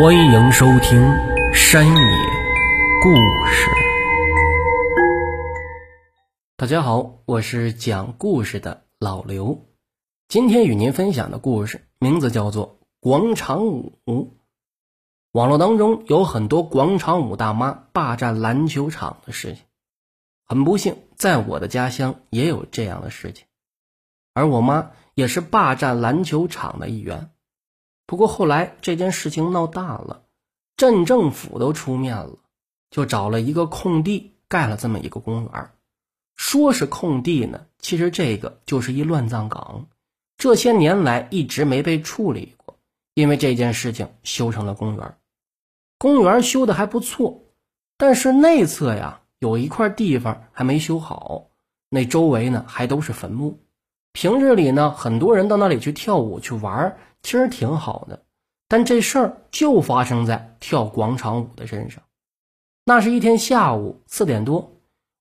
欢迎收听《山野故事》。大家好，我是讲故事的老刘。今天与您分享的故事名字叫做《广场舞》。网络当中有很多广场舞大妈霸占篮球场的事情，很不幸，在我的家乡也有这样的事情，而我妈也是霸占篮球场的一员。不过后来这件事情闹大了，镇政府都出面了，就找了一个空地盖了这么一个公园。说是空地呢，其实这个就是一乱葬岗，这些年来一直没被处理过，因为这件事情修成了公园。公园修的还不错，但是内侧呀有一块地方还没修好，那周围呢还都是坟墓。平日里呢，很多人到那里去跳舞去玩。其实挺好的，但这事儿就发生在跳广场舞的身上。那是一天下午四点多，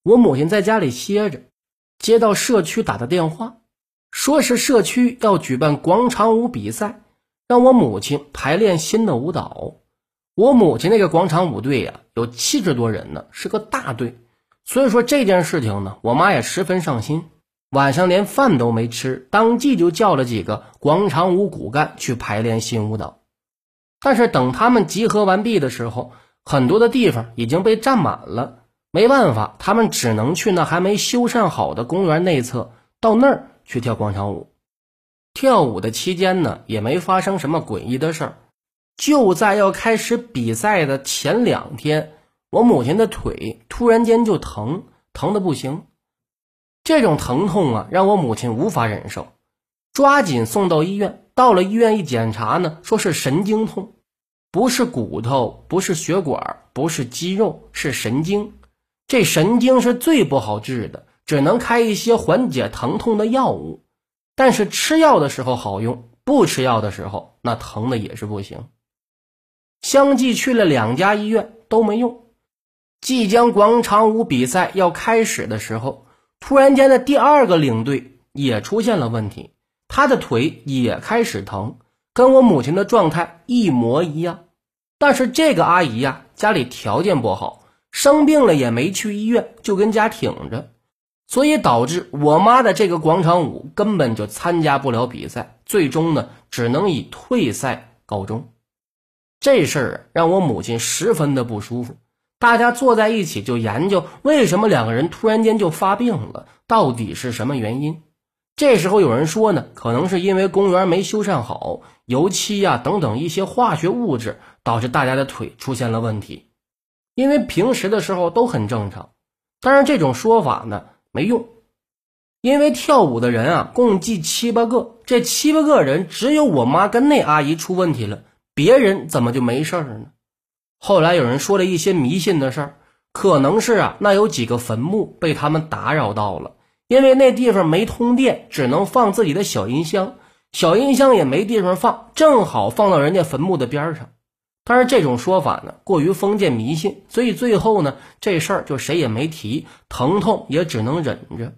我母亲在家里歇着，接到社区打的电话，说是社区要举办广场舞比赛，让我母亲排练新的舞蹈。我母亲那个广场舞队呀，有七十多人呢，是个大队。所以说这件事情呢，我妈也十分上心。晚上连饭都没吃，当即就叫了几个广场舞骨干去排练新舞蹈。但是等他们集合完毕的时候，很多的地方已经被占满了，没办法，他们只能去那还没修缮好的公园内侧，到那儿去跳广场舞。跳舞的期间呢，也没发生什么诡异的事儿。就在要开始比赛的前两天，我母亲的腿突然间就疼，疼的不行。这种疼痛啊，让我母亲无法忍受，抓紧送到医院。到了医院一检查呢，说是神经痛，不是骨头，不是血管，不是肌肉，是神经。这神经是最不好治的，只能开一些缓解疼痛的药物。但是吃药的时候好用，不吃药的时候那疼的也是不行。相继去了两家医院都没用。即将广场舞比赛要开始的时候。突然间的第二个领队也出现了问题，他的腿也开始疼，跟我母亲的状态一模一样。但是这个阿姨呀，家里条件不好，生病了也没去医院，就跟家挺着，所以导致我妈的这个广场舞根本就参加不了比赛，最终呢，只能以退赛告终。这事儿让我母亲十分的不舒服。大家坐在一起就研究为什么两个人突然间就发病了，到底是什么原因？这时候有人说呢，可能是因为公园没修缮好，油漆呀等等一些化学物质导致大家的腿出现了问题。因为平时的时候都很正常，但是这种说法呢没用，因为跳舞的人啊共计七八个，这七八个人只有我妈跟那阿姨出问题了，别人怎么就没事儿呢？后来有人说了一些迷信的事儿，可能是啊，那有几个坟墓被他们打扰到了，因为那地方没通电，只能放自己的小音箱，小音箱也没地方放，正好放到人家坟墓的边上。但是这种说法呢，过于封建迷信，所以最后呢，这事儿就谁也没提，疼痛也只能忍着。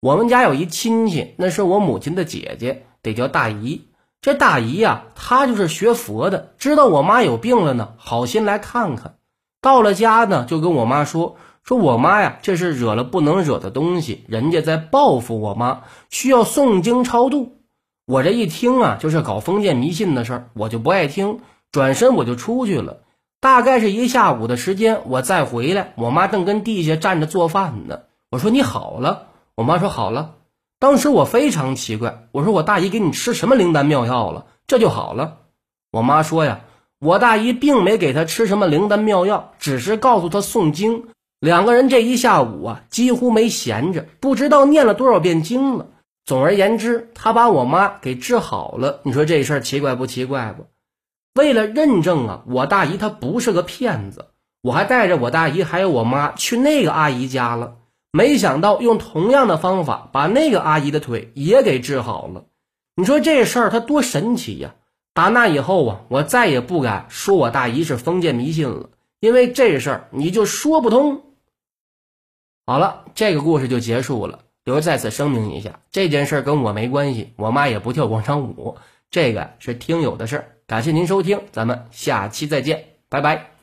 我们家有一亲戚，那是我母亲的姐姐，得叫大姨。这大姨呀，她就是学佛的，知道我妈有病了呢，好心来看看。到了家呢，就跟我妈说：“说我妈呀，这是惹了不能惹的东西，人家在报复我妈，需要诵经超度。”我这一听啊，就是搞封建迷信的事儿，我就不爱听，转身我就出去了。大概是一下午的时间，我再回来，我妈正跟地下站着做饭呢。我说：“你好了。”我妈说：“好了。”当时我非常奇怪，我说我大姨给你吃什么灵丹妙药了，这就好了。我妈说呀，我大姨并没给她吃什么灵丹妙药，只是告诉她诵经。两个人这一下午啊，几乎没闲着，不知道念了多少遍经了。总而言之，他把我妈给治好了。你说这事儿奇怪不奇怪不？为了认证啊，我大姨她不是个骗子，我还带着我大姨还有我妈去那个阿姨家了。没想到用同样的方法把那个阿姨的腿也给治好了，你说这事儿它多神奇呀！打那以后啊，我再也不敢说我大姨是封建迷信了，因为这事儿你就说不通。好了，这个故事就结束了。刘在此声明一下，这件事跟我没关系，我妈也不跳广场舞，这个是听友的事儿。感谢您收听，咱们下期再见，拜拜。